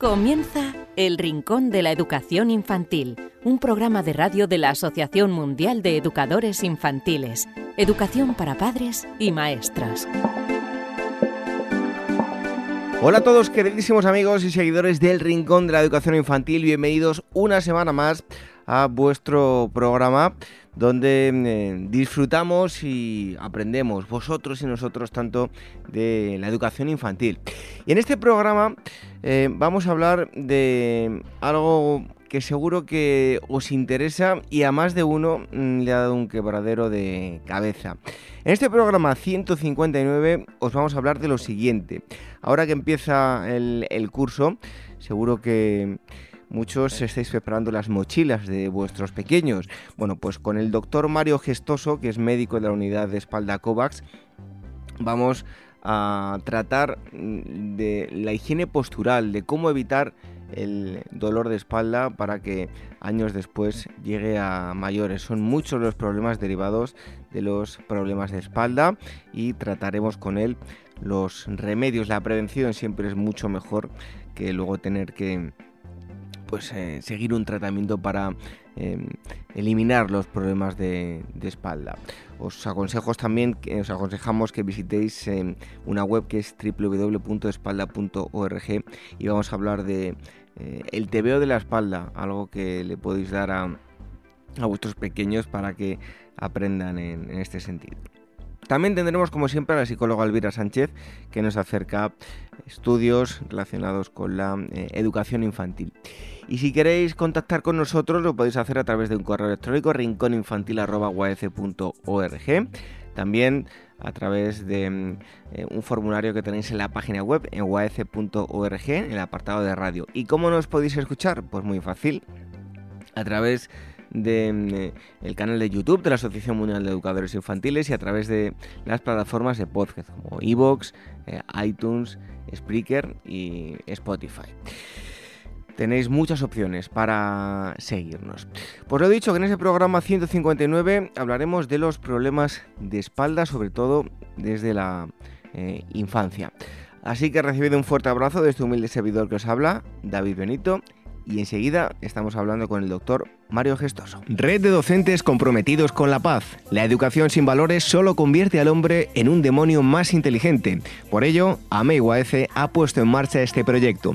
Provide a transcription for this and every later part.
Comienza El Rincón de la Educación Infantil, un programa de radio de la Asociación Mundial de Educadores Infantiles, Educación para Padres y Maestras. Hola a todos queridísimos amigos y seguidores del Rincón de la Educación Infantil, bienvenidos una semana más a vuestro programa donde eh, disfrutamos y aprendemos vosotros y nosotros tanto de la educación infantil. Y en este programa eh, vamos a hablar de algo que seguro que os interesa y a más de uno mm, le ha dado un quebradero de cabeza. En este programa 159 os vamos a hablar de lo siguiente. Ahora que empieza el, el curso, seguro que Muchos estáis preparando las mochilas de vuestros pequeños. Bueno, pues con el doctor Mario Gestoso, que es médico de la unidad de espalda COVAX, vamos a tratar mm, de la higiene postural, de cómo evitar el dolor de espalda para que años después llegue a mayores. Son muchos los problemas derivados de los problemas de espalda y trataremos con él los remedios. La prevención siempre es mucho mejor que luego tener que pues eh, seguir un tratamiento para em, eliminar los problemas de, espalda. Os aconsejo también, os aconsejamos que visitéis em, una web que es www.espalda.org y vamos a hablar de eh, el tebeo de la espalda, algo que le podéis dar a, vuestros pequeños para que aprendan en este sentido. También tendremos, como siempre, a la psicóloga Elvira Sánchez, que nos acerca estudios relacionados con la eh, educación infantil. Y si queréis contactar con nosotros, lo podéis hacer a través de un correo electrónico rincóninfantil.org. También a través de eh, un formulario que tenéis en la página web en uac.org, en el apartado de radio. ¿Y cómo nos podéis escuchar? Pues muy fácil, a través del mm, canal de YouTube de la Asociación Mundial de Educadores Infantiles y a través de las plataformas de podcast como Evox, eh, iTunes, Spreaker y Spotify. Tenéis muchas opciones para seguirnos. Pues lo he dicho que en ese programa 159 hablaremos de los problemas de espalda, sobre todo desde la eh, infancia. Así que recibido un fuerte abrazo de este humilde servidor que os habla, David Benito, y enseguida estamos hablando con el doctor Mario Gestoso. Red de docentes comprometidos con la paz. La educación sin valores solo convierte al hombre en un demonio más inteligente. Por ello, AMEIUAF ha puesto en marcha este proyecto.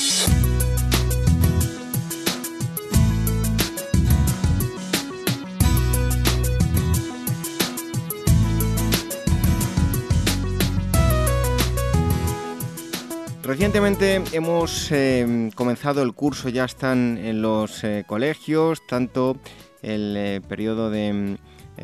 Recientemente hemos eh, comenzado el curso, ya están en los eh, colegios, tanto el eh, periodo de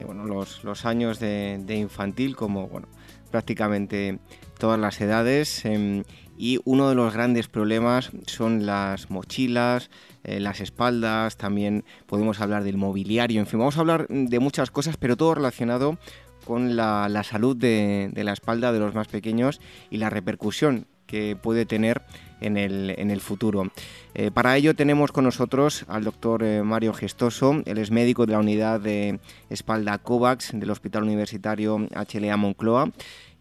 bueno, los, años de, infantil como bueno, prácticamente todas las edades. Em, y uno de los grandes problemas son las mochilas, las espaldas, también podemos hablar del mobiliario, en fin, vamos a hablar de muchas cosas, pero todo relacionado con la, salud de, de, la espalda de los más pequeños y la repercusión que puede tener en el, en el futuro. Eh, para ello tenemos con nosotros al doctor eh, Mario Gestoso, él es médico de la unidad de espalda COVAX del Hospital Universitario HLA Moncloa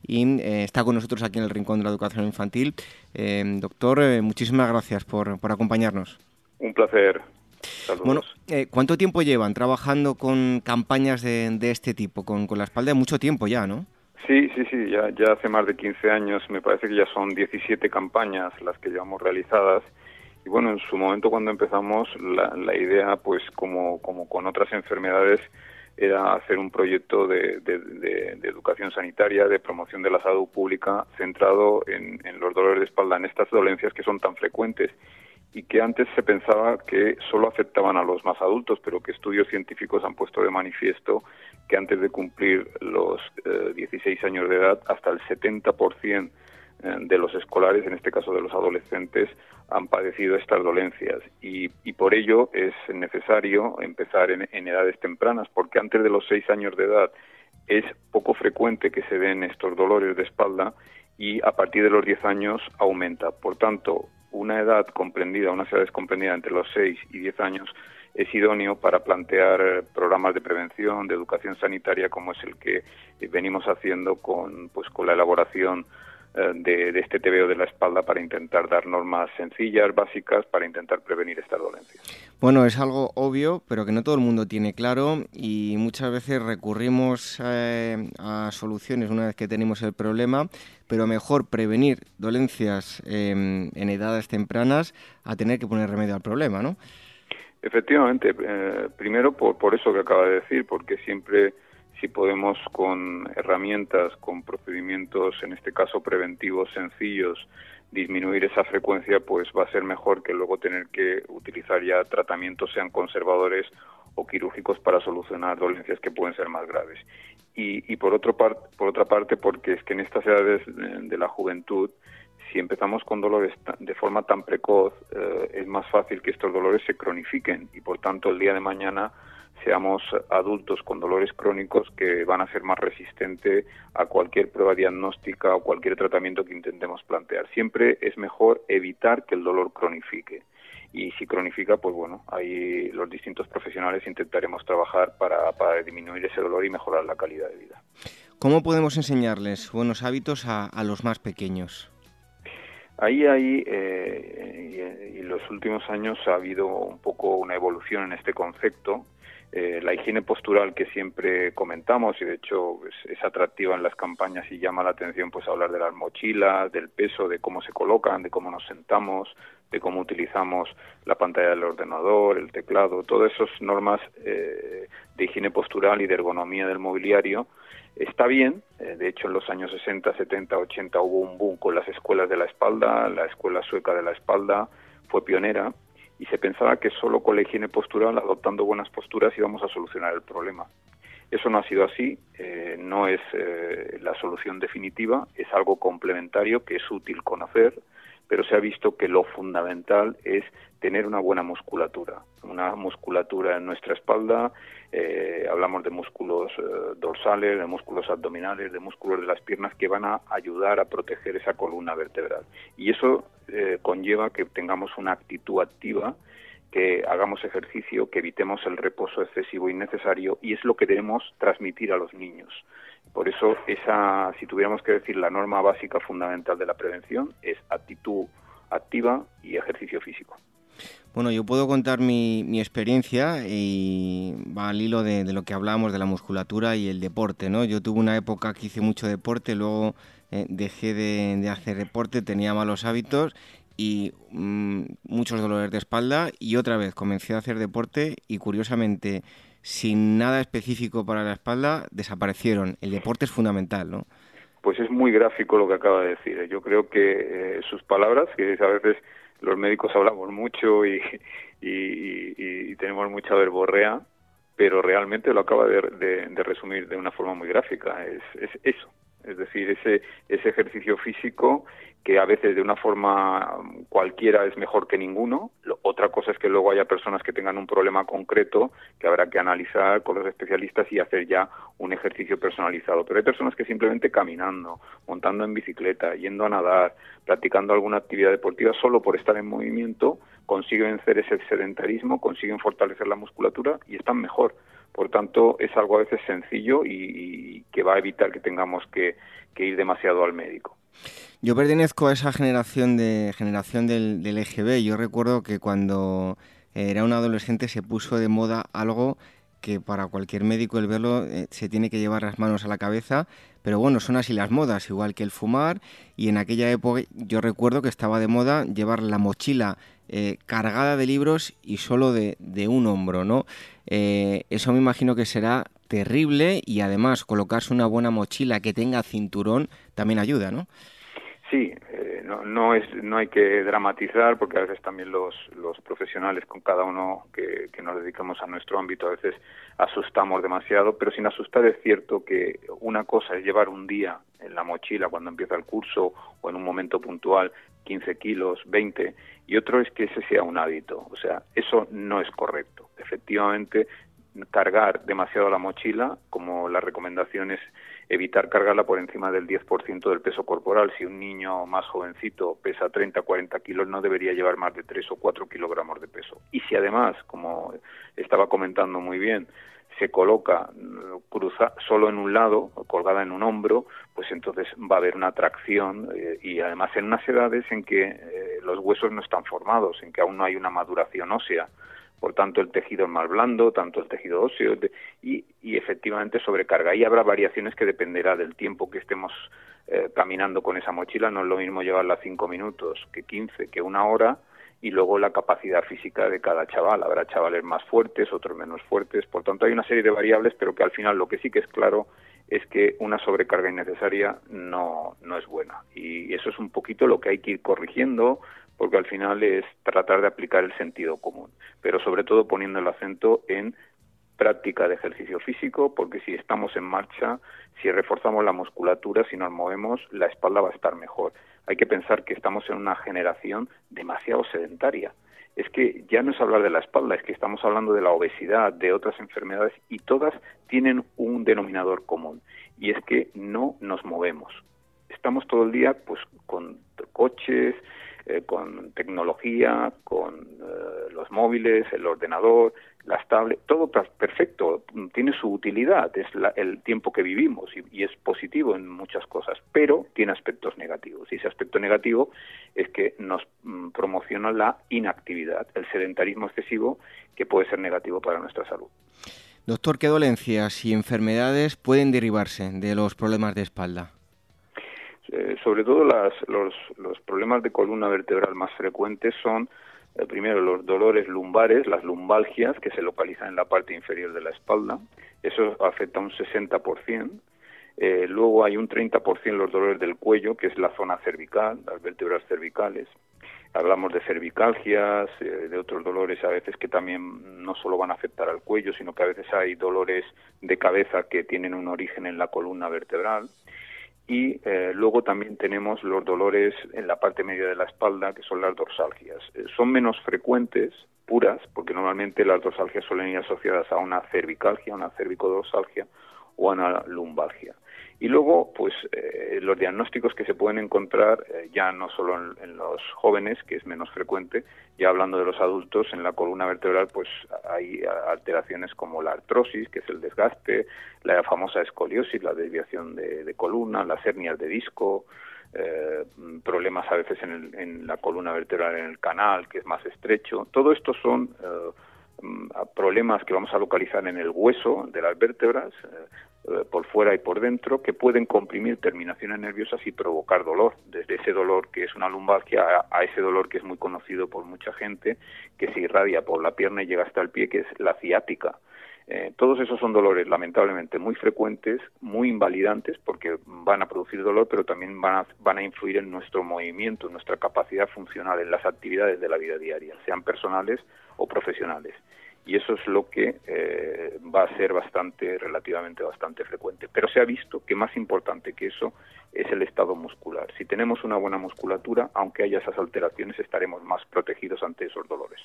y eh, está con nosotros aquí en el Rincón de la Educación Infantil. doctor, muchísimas gracias por, por, acompañarnos. Un placer. Bueno, ¿cuánto tiempo llevan trabajando con campañas de, de este tipo, con, con la espalda? Mucho tiempo ya, ¿no? Sí, sí, sí, ya, ya hace más de 15 años, me parece que ya son 17 campañas las que llevamos realizadas. Y bueno, en su momento cuando empezamos, la, la idea, pues como, como con otras enfermedades, era hacer un proyecto de, educación sanitaria, de promoción de la salud pública, centrado en, los dolores de espalda, en estas dolencias que son tan frecuentes y que antes se pensaba que solo afectaban a los más adultos, pero que estudios científicos han puesto de manifiesto que antes de cumplir los 16 eh, años de edad, hasta el 70% eh, de los escolares, en este caso de los adolescentes, han padecido estas dolencias y, por ello es necesario empezar en, edades tempranas, porque antes de los seis años de edad es poco frecuente que se den estos dolores de espalda y a partir de los 10 años aumenta. Por tanto, una edad comprendida, una edad comprendida entre los 6 y 10 años es idóneo para plantear programas de prevención, de educación sanitaria, como es el que venimos haciendo con, pues, con la elaboración eh, de, este TVO de la espalda para intentar dar normas sencillas, básicas, para intentar prevenir estas dolencias. Bueno, es algo obvio, pero que no todo el mundo tiene claro y muchas veces recurrimos eh, a soluciones una vez que tenemos el problema, pero mejor prevenir dolencias em, en edades tempranas a tener que poner remedio al problema, ¿no? Efectivamente, eh, primero por, por eso que acaba de decir, porque siempre si podemos con herramientas, con procedimientos, en este caso preventivos sencillos, disminuir esa frecuencia, pues va a ser mejor que luego tener que utilizar ya tratamientos, sean conservadores o quirúrgicos, para solucionar dolencias que pueden ser más graves. Y, por, otro por otra parte, porque es que en estas edades de la juventud, si empezamos con dolores de forma tan precoz, eh, es más fácil que estos dolores se cronifiquen y, por tanto, el día de mañana seamos adultos con dolores crónicos que van a ser más resistentes a cualquier prueba diagnóstica o cualquier tratamiento que intentemos plantear. Siempre es mejor evitar que el dolor cronifique. Y si cronifica, pues bueno, ahí los distintos profesionales intentaremos trabajar para, para disminuir ese dolor y mejorar la calidad de vida. ¿Cómo podemos enseñarles buenos hábitos a, los más pequeños? Ahí, ahí, eh, y en los últimos años ha habido un poco una evolución en este concepto. Eh, la higiene postural que siempre comentamos y de hecho es, atractiva en las campañas y llama la atención pues hablar de las mochilas, del peso, de cómo se colocan, de cómo nos sentamos, de cómo utilizamos la pantalla del ordenador, el teclado, todas esas normas eh, de higiene postural y de ergonomía del mobiliario está bien. Eh, de hecho, en los años 60, 70, 80 hubo un boom con las escuelas de la espalda, la escuela sueca de la espalda fue pionera y se pensaba que solo con la higiene postural, adoptando buenas posturas, íbamos a solucionar el problema. Eso no ha sido así, eh, no es eh, la solución definitiva, es algo complementario que es útil conocer, pero se ha visto que lo fundamental es tener una buena musculatura, una musculatura en nuestra espalda, eh, hablamos de músculos eh, dorsales, de músculos abdominales, de músculos de las piernas que van a ayudar a proteger esa columna vertebral. Y eso eh, conlleva que tengamos una actitud activa, que hagamos ejercicio, que evitemos el reposo excesivo innecesario y es lo que debemos transmitir a los niños. Por eso, esa, si tuviéramos que decir la norma básica fundamental de la prevención, es actitud activa y ejercicio físico. Bueno, yo puedo contar mi, experiencia y va al hilo de, lo que hablábamos de la musculatura y el deporte, ¿no? Yo tuve una época que hice mucho deporte, luego eh, dejé de, hacer deporte, tenía malos hábitos y mm, muchos dolores de espalda y otra vez comencé a hacer deporte y curiosamente sin nada específico para la espalda, desaparecieron. El deporte es fundamental, ¿no? Pues es muy gráfico lo que acaba de decir. ¿eh? Yo creo que eh, sus palabras, que a veces los médicos hablamos mucho y, y, tenemos mucha verborrea, pero realmente lo acaba de, de, resumir de una forma muy gráfica. Es, es eso, es decir, ese, ese ejercicio físico que a veces de una forma cualquiera es mejor que ninguno. Otra cosa es que luego haya personas que tengan un problema concreto que habrá que analizar con los especialistas y hacer ya un ejercicio personalizado. Pero hay personas que simplemente caminando, montando en bicicleta, yendo a nadar, practicando alguna actividad deportiva solo por estar en movimiento, consiguen vencer ese sedentarismo, consiguen fortalecer la musculatura y están mejor. Por tanto, es algo a veces sencillo y, que va a evitar que tengamos que ir demasiado al médico. Yo pertenezco a esa generación de generación del, del EGB. Yo recuerdo que cuando era un adolescente se puso de moda algo que para cualquier médico el verlo eh, se tiene que llevar las manos a la cabeza, pero bueno, son así las modas, igual que el fumar, y en aquella época yo recuerdo que estaba de moda llevar la mochila eh, cargada de libros y solo de, un hombro, ¿no? Eh, eso me imagino que será terrible y además colocarse una buena mochila que tenga cinturón también ayuda, ¿no? Sí, eh, no, no, es, no hay que dramatizar porque a veces también los, los profesionales con cada uno que, que, nos dedicamos a nuestro ámbito a veces asustamos demasiado, pero sin asustar es cierto que una cosa es llevar un día en la mochila cuando empieza el curso o en un momento puntual 15 kilos, 20, y otro es que ese sea un hábito. O sea, eso no es correcto. Efectivamente, cargar demasiado la mochila, como la recomendación es evitar cargarla por encima del 10% del peso corporal. Si un niño más jovencito pesa 30 40 kilos, no debería llevar más de 3 o 4 kilogramos de peso. Y si además, como estaba comentando muy bien, se coloca cruza solo en un lado, colgada en un hombro, pues entonces va a haber una tracción eh, y además en unas edades en que eh, los huesos no están formados, en que aún no hay una maduración ósea por tanto el tejido es más blando, tanto el tejido óseo y, y efectivamente sobrecarga. Ahí habrá variaciones que dependerá del tiempo que estemos eh, caminando con esa mochila. No es lo mismo llevarla cinco minutos que quince, que una hora y luego la capacidad física de cada chaval. Habrá chavales más fuertes, otros menos fuertes. Por tanto, hay una serie de variables, pero que al final lo que sí que es claro es que una sobrecarga innecesaria no, no es buena. Y eso es un poquito lo que hay que ir corrigiendo, porque al final es tratar de aplicar el sentido común, pero sobre todo poniendo el acento en práctica de ejercicio físico, porque si estamos en marcha, si reforzamos la musculatura, si nos movemos, la espalda va a estar mejor. Hay que pensar que estamos en una generación demasiado sedentaria. Es que ya no es hablar de la espalda, es que estamos hablando de la obesidad, de otras enfermedades, y todas tienen un denominador común, y es que no nos movemos. Estamos todo el día pues con coches, eh, con tecnología, con eh, los móviles, el ordenador, las tablets, todo perfecto, tiene su utilidad, es el tiempo que vivimos y, es positivo en muchas cosas, pero tiene aspectos negativos. Y ese aspecto negativo es que nos mm, promociona la inactividad, el sedentarismo excesivo, que puede ser negativo para nuestra salud. Doctor, ¿qué dolencias y enfermedades pueden derivarse de los problemas de espalda? Eh, sobre todo las, los, los, problemas de columna vertebral más frecuentes son, eh, primero, los dolores lumbares, las lumbalgias, que se localizan en la parte inferior de la espalda. Eso afecta un 60%. Eh, luego hay un 30% los dolores del cuello, que es la zona cervical, las vértebras cervicales. Hablamos de cervicalgias, de otros dolores a veces que también no solo van a afectar al cuello, sino que a veces hay dolores de cabeza que tienen un origen en la columna vertebral y eh, luego también tenemos los dolores en la parte media de la espalda, que son las dorsalgias. Eh, son menos frecuentes, puras, porque normalmente las dorsalgias suelen ir asociadas a una cervicalgia, una cervicodorsalgia o a una lumbalgia. Y luego, pues eh, los diagnósticos que se pueden encontrar eh, ya no solo en, los jóvenes, que es menos frecuente, ya hablando de los adultos, en la columna vertebral, pues hay alteraciones como la artrosis, que es el desgaste, la famosa escoliosis, la desviación de, columna, las hernias de disco, eh, problemas a veces en, en, la columna vertebral, en el canal, que es más estrecho. Todo esto son mm, problemas que vamos a localizar en el hueso de las vértebras, eh, por fuera y por dentro que pueden comprimir terminaciones nerviosas y provocar dolor, desde ese dolor que es una lumbalgia a, ese dolor que es muy conocido por mucha gente, que se irradia por la pierna y llega hasta el pie, que es la ciática. Eh, todos esos son dolores lamentablemente muy frecuentes, muy invalidantes porque van a producir dolor, pero también van a, van a influir en nuestro movimiento, en nuestra capacidad funcional, en las actividades de la vida diaria, sean personales o profesionales y eso es lo que eh, va a ser bastante, relativamente bastante frecuente. Pero se ha visto que más importante que eso es el estado muscular. Si tenemos una buena musculatura, aunque haya esas alteraciones, estaremos más protegidos ante esos dolores.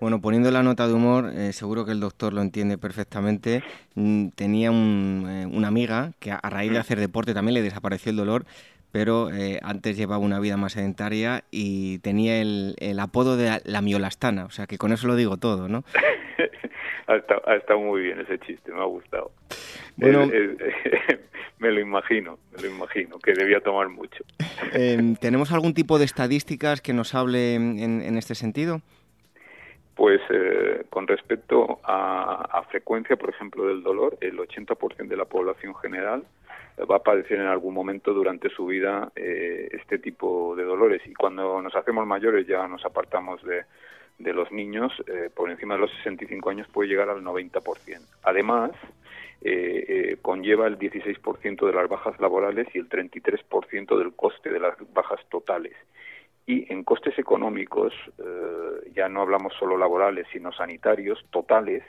Bueno, poniendo la nota de humor, eh, seguro que el doctor lo entiende perfectamente. Mm, tenía eh, una amiga que a raíz de hacer deporte también le desapareció el dolor pero eh, antes llevaba una vida más sedentaria y tenía el, apodo de la, miolastana, o sea que con eso lo digo todo, ¿no? ha, estado, muy bien ese chiste, me ha gustado. Bueno, me lo imagino, me lo imagino, que debía tomar mucho. Em, ¿Tenemos algún tipo de estadísticas que nos hable en, este sentido? Pues eh, con respecto a, a, frecuencia, por ejemplo, del dolor, el 80% de la población general va a padecer en algún momento durante su vida eh, este tipo de dolores y cuando nos hacemos mayores ya nos apartamos de, de los niños, eh, por encima de los 65 años puede llegar al 90%. Además, eh, conlleva el 16% de las bajas laborales y el 33% del coste de las bajas totales. Y en costes económicos, ya no hablamos solo laborales, sino sanitarios, totales,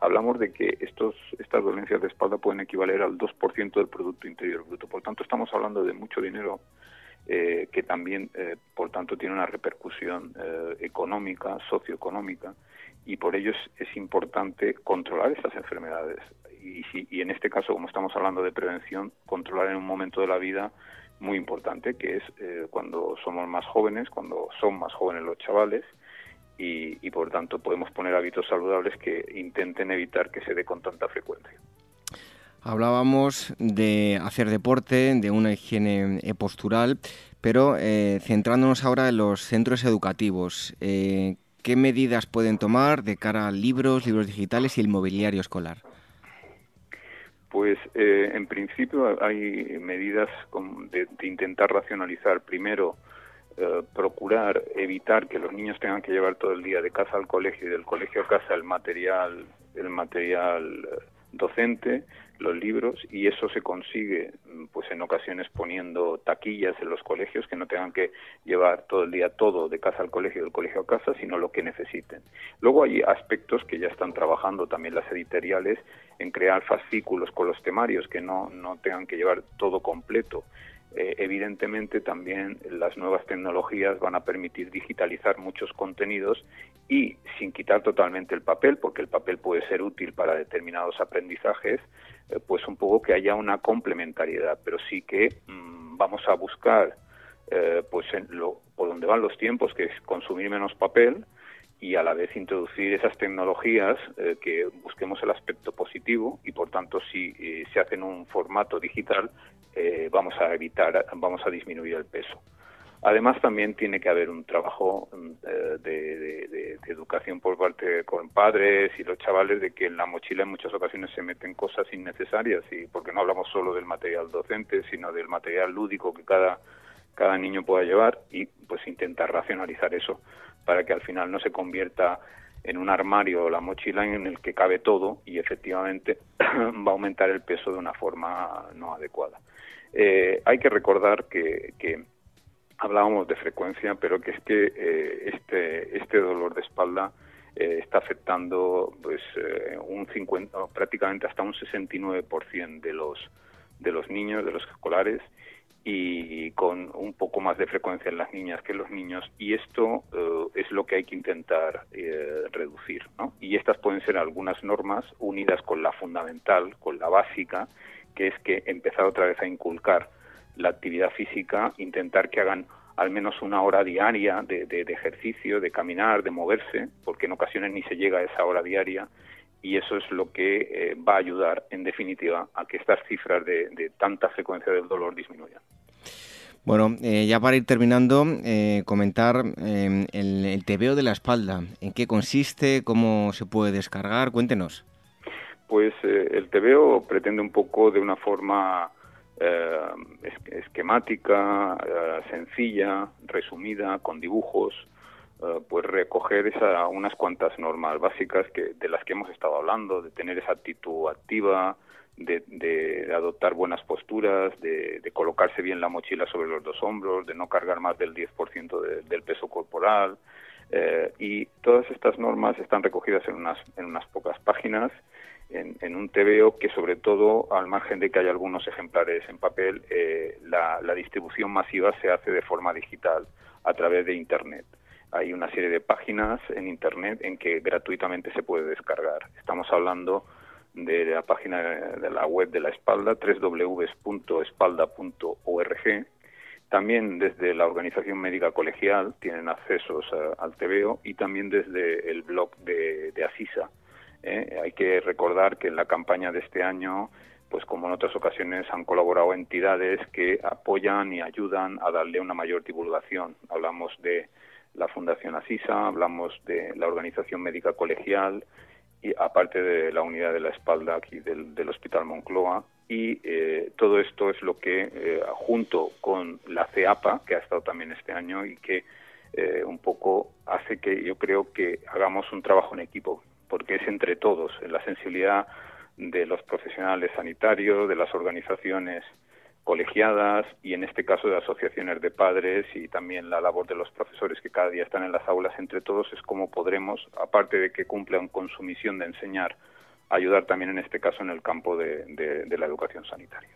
hablamos de que estos, estas dolencias de espalda pueden equivaler al 2% del Producto Interior Bruto. Por tanto, estamos hablando de mucho dinero eh, que también, eh, por tanto, tiene una repercusión eh, económica, socioeconómica, y por ello es, importante controlar estas enfermedades. Y, y en este caso, como estamos hablando de prevención, controlar en un momento de la vida muy importante, que es cuando somos más jóvenes, cuando son más jóvenes los chavales, y, por tanto podemos poner hábitos saludables que intenten evitar que se dé con tanta frecuencia. Hablábamos de hacer deporte, de una higiene eh, postural, pero eh, centrándonos ahora en los centros educativos, eh, ¿qué medidas pueden tomar de cara a libros, libros digitales y el mobiliario escolar? Pues en principio hay medidas de, de intentar racionalizar primero eh, procurar evitar que los niños tengan que llevar todo el día de casa al colegio y del colegio a casa el material el material eh, docente los libros y eso se consigue mm, pues en ocasiones poniendo taquillas en los colegios que no tengan que llevar todo el día todo de casa al colegio del colegio a casa sino lo que necesiten. Luego hay aspectos que ya están trabajando también las editoriales en crear fascículos con los temarios que no no tengan que llevar todo completo eh, evidentemente también las nuevas tecnologías van a permitir digitalizar muchos contenidos y sin quitar totalmente el papel, porque el papel puede ser útil para determinados aprendizajes, eh, pues un poco que haya una complementariedad, pero sí que mm, vamos a buscar eh, pues en lo, por donde van los tiempos, que es consumir menos papel, y a la vez introducir esas tecnologías eh, que busquemos el aspecto positivo y por tanto si se hace en un formato digital eh, vamos a evitar vamos a disminuir el peso además también tiene que haber un trabajo de, educación por parte con padres y los chavales de que en la mochila en muchas ocasiones se meten cosas innecesarias y porque no hablamos solo del material docente sino del material lúdico que cada cada niño pueda llevar y pues intentar racionalizar eso para que al final no se convierta en un armario o la mochila en el que cabe todo y efectivamente va a aumentar el peso de una forma no adecuada. Eh, hay que recordar que, hablábamos de frecuencia, pero que es que eh, este, este dolor de espalda eh, está afectando pues un 50, prácticamente hasta un 69% de los de los niños, de los escolares y con un poco más de frecuencia en las niñas que en los niños y esto eh, es lo que hay que intentar eh, reducir ¿no? y estas pueden ser algunas normas unidas con la fundamental con la básica que es que empezar otra vez a inculcar la actividad física intentar que hagan al menos una hora diaria de, ejercicio de caminar de moverse porque en ocasiones ni se llega a esa hora diaria y eso es lo que eh, va a ayudar, en definitiva, a que estas cifras de, tanta frecuencia del dolor disminuyan. Bueno, eh, ya para ir terminando, eh, comentar el, el TVO de la espalda. ¿En qué consiste? ¿Cómo se puede descargar? Cuéntenos. Pues el TVO pretende un poco de una forma esquemática, sencilla, resumida, con dibujos, eh, pues recoger esa, unas cuantas normas básicas que, de las que hemos estado hablando, de tener esa actitud activa, de, de, adoptar buenas posturas, de, de, colocarse bien la mochila sobre los dos hombros, de no cargar más del 10% del peso corporal. Eh, y todas estas normas están recogidas en unas, en unas pocas páginas, en, en, un TVO que sobre todo, al margen de que hay algunos ejemplares en papel, eh, la, la distribución masiva se hace de forma digital a través de Internet hay una serie de páginas en Internet en que gratuitamente se puede descargar. Estamos hablando de la página de la web de la espalda, www.espalda.org. También desde la Organización Médica Colegial tienen accesos al TVO y también desde el blog de, Asisa. ¿Eh? Hay que recordar que en la campaña de este año, pues como en otras ocasiones, han colaborado entidades que apoyan y ayudan a darle una mayor divulgación. Hablamos de la Fundación Asisa, hablamos de la Organización Médica Colegial y aparte de la unidad de la espalda aquí del, Hospital Moncloa y eh, todo esto es lo que eh, junto con la CEAPA que ha estado también este año y que eh, un poco hace que yo creo que hagamos un trabajo en equipo porque es entre todos la sensibilidad de los profesionales sanitarios, de las organizaciones colegiadas y en este caso de asociaciones de padres y también la labor de los profesores que cada día están en las aulas entre todos es cómo podremos, aparte de que cumplan con su misión de enseñar, ayudar también en este caso en el campo de, la educación sanitaria.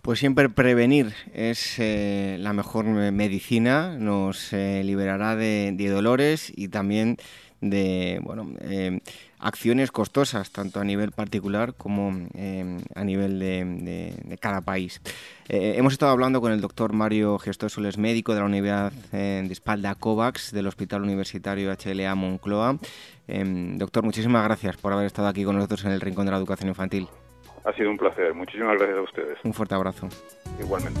Pues siempre prevenir es eh, la mejor medicina, nos eh, liberará de, dolores y también de bueno, eh, acciones costosas, tanto a nivel particular como eh, a nivel de, cada país. Eh, hemos estado hablando con el doctor Mario Gestoso, médico de la Unidad de Espalda COVAX del Hospital Universitario HLA Moncloa. doctor, muchísimas gracias por haber estado aquí con nosotros en el Rincón de la Educación Infantil. Ha sido un placer. Muchísimas gracias a ustedes. Un fuerte abrazo. Igualmente.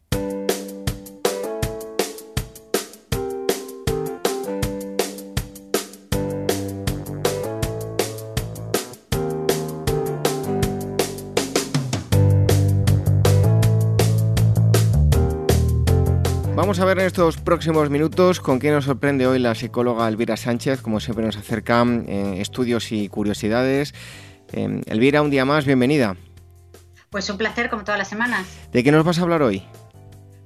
Vamos a ver en estos próximos minutos con qué nos sorprende hoy la psicóloga Elvira Sánchez. Como siempre nos acercan eh, estudios y curiosidades. Eh, Elvira, un día más, bienvenida. Pues un placer, como todas las semanas. ¿De qué nos vas a hablar hoy?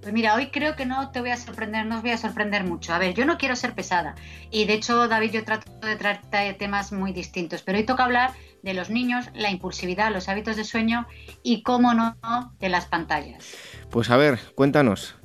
Pues mira, hoy creo que no te voy a sorprender, no os voy a sorprender mucho. A ver, yo no quiero ser pesada. Y de hecho, David, yo trato de tratar temas muy distintos. Pero hoy toca hablar de los niños, la impulsividad, los hábitos de sueño y, cómo no, de las pantallas. Pues a ver, cuéntanos.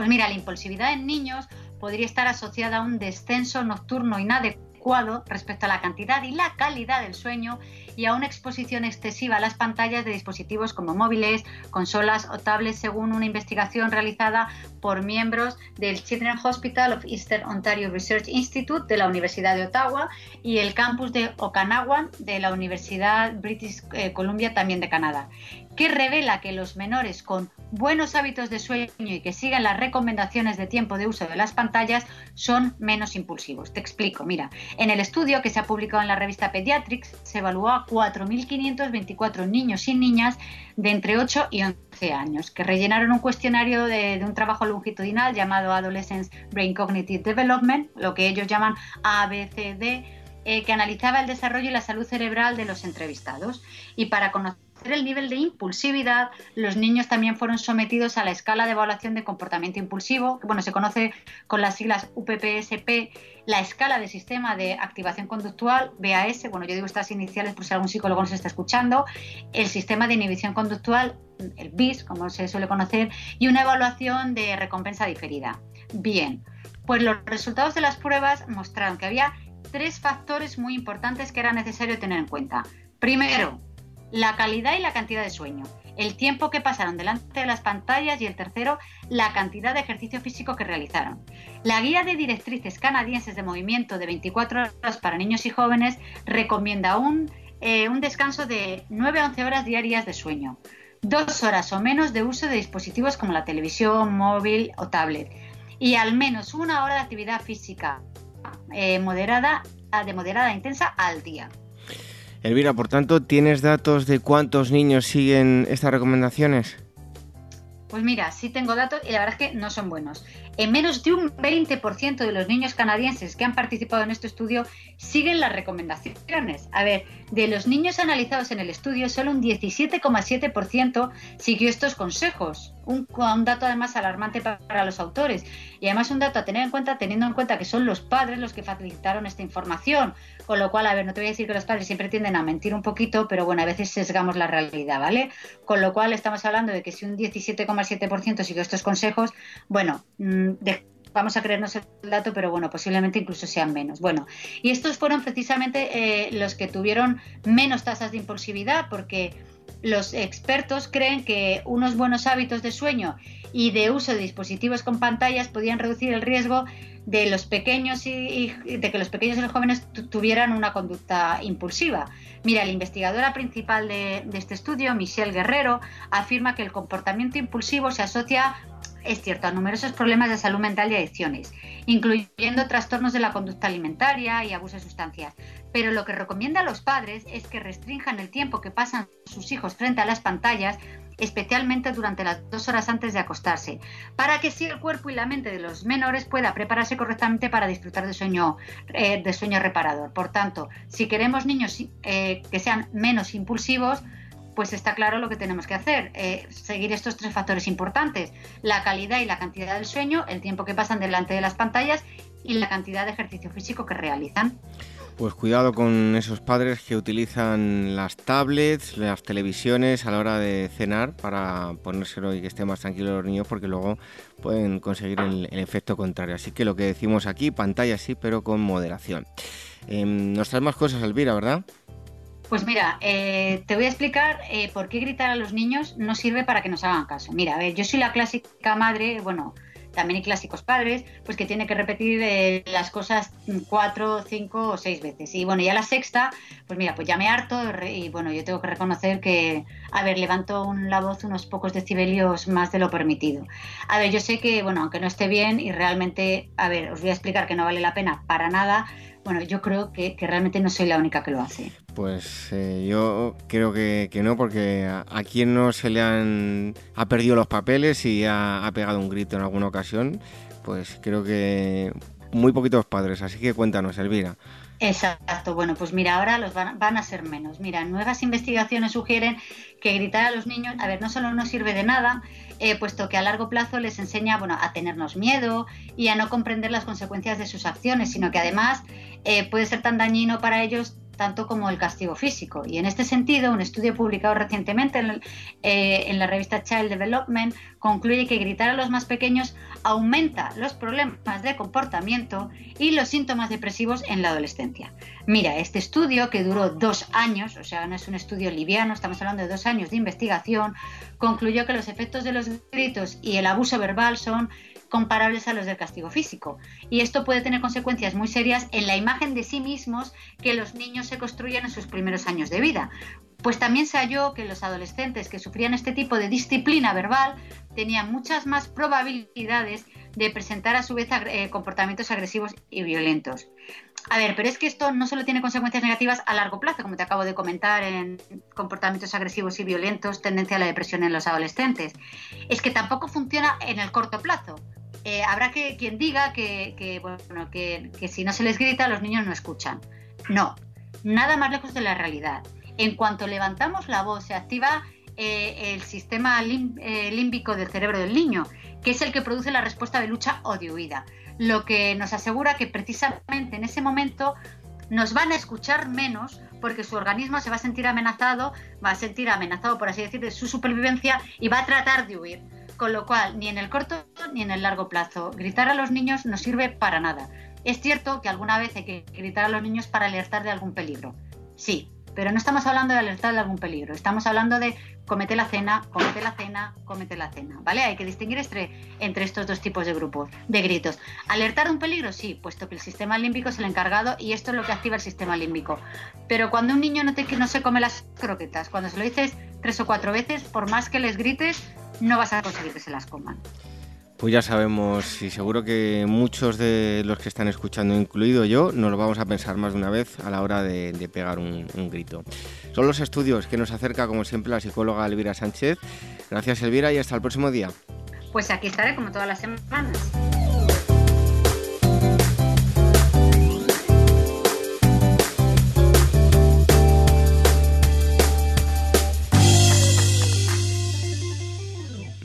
Pues mira, la impulsividad en niños podría estar asociada a un descenso nocturno inadecuado respecto a la cantidad y la calidad del sueño y a una exposición excesiva a las pantallas de dispositivos como móviles, consolas o tablets, según una investigación realizada por miembros del Children's Hospital of Eastern Ontario Research Institute de la Universidad de Ottawa y el campus de Okanagan de la Universidad British eh, Columbia también de Canadá que revela que los menores con buenos hábitos de sueño y que sigan las recomendaciones de tiempo de uso de las pantallas son menos impulsivos. Te explico, mira, en el estudio que se ha publicado en la revista Pediatrics se evaluó a 4.524 niños y niñas de entre 8 y 11 años que rellenaron un cuestionario de, un trabajo longitudinal llamado Adolescence Brain Cognitive Development, lo que ellos llaman ABCD, eh, que analizaba el desarrollo y la salud cerebral de los entrevistados. Y para conocer el nivel de impulsividad, los niños también fueron sometidos a la escala de evaluación de comportamiento impulsivo, que bueno, se conoce con las siglas UPPSP, la escala de sistema de activación conductual, BAS, bueno, yo digo estas iniciales por si algún psicólogo nos está escuchando, el sistema de inhibición conductual, el BIS, como se suele conocer, y una evaluación de recompensa diferida. Bien, pues los resultados de las pruebas mostraron que había tres factores muy importantes que era necesario tener en cuenta. Primero, la calidad y la cantidad de sueño, el tiempo que pasaron delante de las pantallas y el tercero, la cantidad de ejercicio físico que realizaron. La guía de directrices canadienses de movimiento de 24 horas para niños y jóvenes recomienda un, eh, descanso de 9 a 11 horas diarias de sueño, dos horas o menos de uso de dispositivos como la televisión, móvil o tablet y al menos una hora de actividad física eh, moderada, de moderada intensa al día. Elvira, por tanto, ¿tienes datos de cuántos niños siguen estas recomendaciones? Pues mira, sí tengo datos y la verdad es que no son buenos. En menos de un 20% de los niños canadienses que han participado en este estudio siguen las recomendaciones. A ver, de los niños analizados en el estudio, solo un 17,7% siguió estos consejos. Un, dato además alarmante para los autores. Y además un dato a tener en cuenta, teniendo en cuenta que son los padres los que facilitaron esta información. Con lo cual, a ver, no te voy a decir que los padres siempre tienden a mentir un poquito, pero bueno, a veces sesgamos la realidad, ¿vale? Con lo cual estamos hablando de que si un 17,7% siguió estos consejos, bueno, vamos a creernos el dato, pero bueno, posiblemente incluso sean menos. Bueno, y estos fueron precisamente eh, los que tuvieron menos tasas de impulsividad, porque los expertos creen que unos buenos hábitos de sueño y de uso de dispositivos con pantallas podían reducir el riesgo de los pequeños y, de que los pequeños y los jóvenes tuvieran una conducta impulsiva. Mira, la investigadora principal de, de, este estudio, Michelle Guerrero, afirma que el comportamiento impulsivo se asocia es cierto, a numerosos problemas de salud mental y adicciones, incluyendo trastornos de la conducta alimentaria y abuso de sustancias. Pero lo que recomienda a los padres es que restrinjan el tiempo que pasan sus hijos frente a las pantallas especialmente durante las dos horas antes de acostarse, para que así el cuerpo y la mente de los menores pueda prepararse correctamente para disfrutar de sueño, eh, de sueño reparador. Por tanto, si queremos niños eh, que sean menos impulsivos, pues está claro lo que tenemos que hacer, eh, seguir estos tres factores importantes, la calidad y la cantidad del sueño, el tiempo que pasan delante de las pantallas y la cantidad de ejercicio físico que realizan. Pues cuidado con esos padres que utilizan las tablets, las televisiones a la hora de cenar para ponérselo y que estén más tranquilos los niños porque luego pueden conseguir el, efecto contrario. Así que lo que decimos aquí, pantalla sí, pero con moderación. Em, nos traes más cosas, Elvira, ¿verdad? Pues mira, eh, te voy a explicar eh, por qué gritar a los niños no sirve para que nos hagan caso. Mira, a ver, yo soy la clásica madre, bueno, también hay clásicos padres, pues que tiene que repetir eh, las cosas cuatro, cinco o seis veces. Y bueno, ya la sexta, pues mira, pues ya me harto y bueno, yo tengo que reconocer que, a ver, levanto la voz unos pocos decibelios más de lo permitido. A ver, yo sé que, bueno, aunque no esté bien y realmente, a ver, os voy a explicar que no vale la pena para nada, bueno, yo creo que, realmente no soy la única que lo hace. Pues eh, yo creo que, no, porque a, quien no se le han ha perdido los papeles y ha, pegado un grito en alguna ocasión, pues creo que muy poquitos padres. Así que cuéntanos, Elvira. Exacto, bueno, pues mira, ahora los van, van, a ser menos. Mira, nuevas investigaciones sugieren que gritar a los niños, a ver, no solo no sirve de nada, eh, puesto que a largo plazo les enseña bueno, a tenernos miedo y a no comprender las consecuencias de sus acciones, sino que además eh, puede ser tan dañino para ellos tanto como el castigo físico. Y en este sentido, un estudio publicado recientemente en, eh, la revista Child Development concluye que gritar a los más pequeños aumenta los problemas de comportamiento y los síntomas depresivos en la adolescencia. Mira, este estudio, que duró dos años, o sea, no es un estudio liviano, estamos hablando de dos años de investigación, concluyó que los efectos de los gritos y el abuso verbal son comparables a los del castigo físico. Y esto puede tener consecuencias muy serias en la imagen de sí mismos que los niños se construyen en sus primeros años de vida. Pues también se halló que los adolescentes que sufrían este tipo de disciplina verbal tenían muchas más probabilidades de presentar a su vez eh, comportamientos agresivos y violentos. A ver, pero es que esto no solo tiene consecuencias negativas a largo plazo, como te acabo de comentar, en comportamientos agresivos y violentos, tendencia a la depresión en los adolescentes. Es que tampoco funciona en el corto plazo. Eh, habrá que quien diga que, bueno, que, si no se les grita los niños no escuchan. No, nada más lejos de la realidad. En cuanto levantamos la voz se activa eh, el sistema eh, límbico del cerebro del niño, que es el que produce la respuesta de lucha o de huida, lo que nos asegura que precisamente en ese momento nos van a escuchar menos porque su organismo se va a sentir amenazado, va a sentir amenazado, por así decir, de su supervivencia y va a tratar de huir. Con lo cual, ni en el corto ni en el largo plazo, gritar a los niños no sirve para nada. Es cierto que alguna vez hay que gritar a los niños para alertar de algún peligro. Sí, pero no estamos hablando de alertar de algún peligro, estamos hablando de comete la cena, comete la cena, comete la cena, ¿vale? Hay que distinguir entre, entre estos dos tipos de grupos, de gritos. ¿Alertar de un peligro? Sí, puesto que el sistema límbico es el encargado y esto es lo que activa el sistema límbico. Pero cuando un niño no, te, no se come las croquetas, cuando se lo dices tres o cuatro veces, por más que les grites, no vas a conseguir que se las coman. Pues ya sabemos y seguro que muchos de los que están escuchando, incluido yo, nos lo vamos a pensar más de una vez a la hora de, pegar un, un, grito. Son los estudios que nos acerca, como siempre, la psicóloga Elvira Sánchez. Gracias, Elvira, y hasta el próximo día. Pues aquí estaré como todas las semanas.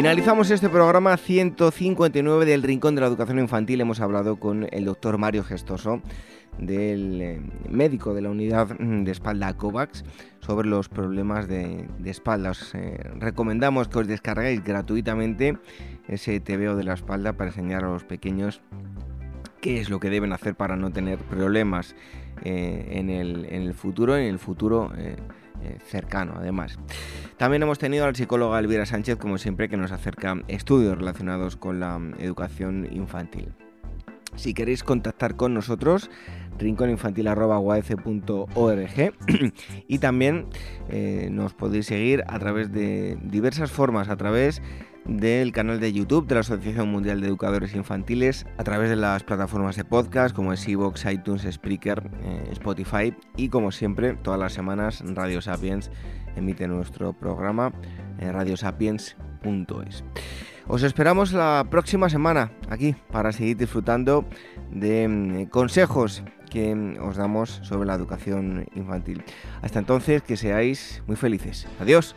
Finalizamos este programa 159 del Rincón de la Educación Infantil. Hemos hablado con el doctor Mario Gestoso, del eh, médico de la unidad de espalda COVAX, sobre los problemas de, espalda. Eh, recomendamos que os descarguéis gratuitamente ese TVO de la espalda para enseñar a los pequeños qué es lo que deben hacer para no tener problemas eh, en, el, futuro, en el futuro cercano además. También hemos tenido al psicólogo Elvira Sánchez, como siempre, que nos acerca estudios relacionados con la educación infantil. Si queréis contactar con nosotros, rinconinfantil.org y también eh, nos podéis seguir a través de diversas formas, a través del canal de YouTube de la Asociación Mundial de Educadores Infantiles, a través de las plataformas de podcast como es iTunes, Spreaker, eh, Spotify y como siempre, todas las semanas Radio Sapiens emite nuestro programa en radiosapiens.es. Os esperamos la próxima semana aquí para seguir disfrutando de mm, consejos que os damos sobre la educación infantil. Hasta entonces, que seáis muy felices. Adiós.